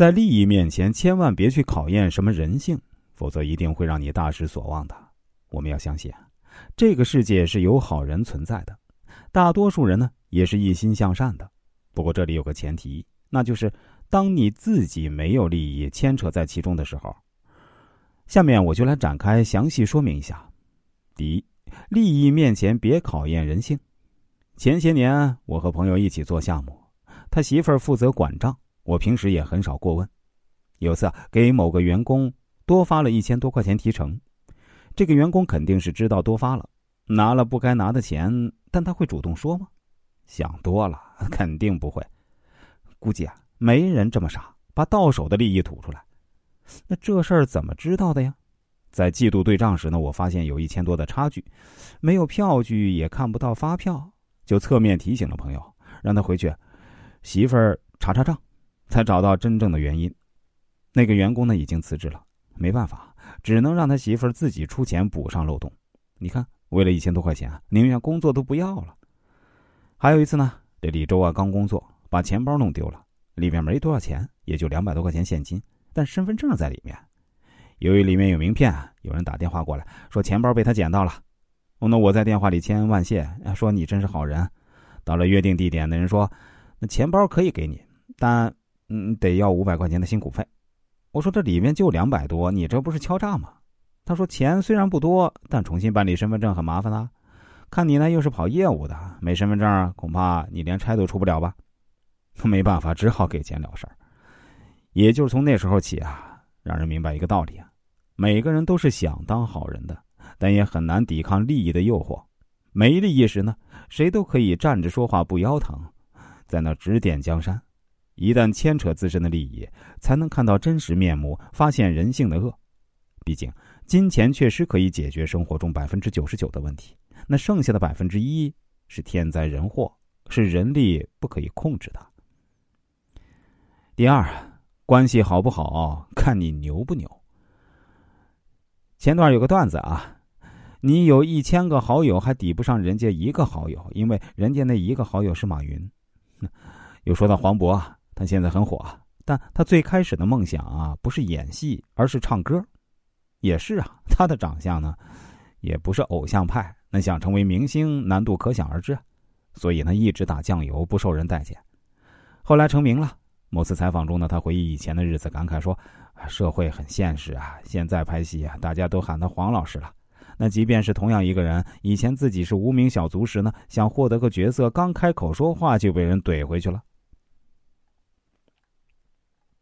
在利益面前，千万别去考验什么人性，否则一定会让你大失所望的。我们要相信，这个世界是有好人存在的，大多数人呢也是一心向善的。不过这里有个前提，那就是当你自己没有利益牵扯在其中的时候。下面我就来展开详细说明一下。第一，利益面前别考验人性。前些年我和朋友一起做项目，他媳妇儿负责管账。我平时也很少过问。有次啊给某个员工多发了一千多块钱提成，这个员工肯定是知道多发了，拿了不该拿的钱，但他会主动说吗？想多了，肯定不会。估计啊，没人这么傻，把到手的利益吐出来。那这事儿怎么知道的呀？在季度对账时呢，我发现有一千多的差距，没有票据，也看不到发票，就侧面提醒了朋友，让他回去媳妇儿查查账。才找到真正的原因，那个员工呢已经辞职了，没办法，只能让他媳妇儿自己出钱补上漏洞。你看，为了一千多块钱，宁愿工作都不要了。还有一次呢，这李周啊刚工作，把钱包弄丢了，里面没多少钱，也就两百多块钱现金，但身份证在里面。由于里面有名片，有人打电话过来，说钱包被他捡到了。那我在电话里千恩万谢，说你真是好人。到了约定地点，那人说，那钱包可以给你，但。嗯，得要五百块钱的辛苦费。我说这里面就两百多，你这不是敲诈吗？他说钱虽然不多，但重新办理身份证很麻烦啊。看你呢又是跑业务的，没身份证恐怕你连差都出不了吧？没办法，只好给钱了事儿。也就是从那时候起啊，让人明白一个道理啊：每个人都是想当好人的，但也很难抵抗利益的诱惑。没利益时呢，谁都可以站着说话不腰疼，在那指点江山。一旦牵扯自身的利益，才能看到真实面目，发现人性的恶。毕竟，金钱确实可以解决生活中百分之九十九的问题，那剩下的百分之一是天灾人祸，是人力不可以控制的。第二，关系好不好，看你牛不牛。前段有个段子啊，你有一千个好友，还抵不上人家一个好友，因为人家那一个好友是马云。又说到黄渤啊。他现在很火，但他最开始的梦想啊，不是演戏，而是唱歌。也是啊，他的长相呢，也不是偶像派，那想成为明星难度可想而知。所以呢，一直打酱油，不受人待见。后来成名了。某次采访中呢，他回忆以前的日子，感慨说：“社会很现实啊，现在拍戏啊，大家都喊他黄老师了。那即便是同样一个人，以前自己是无名小卒时呢，想获得个角色，刚开口说话就被人怼回去了。”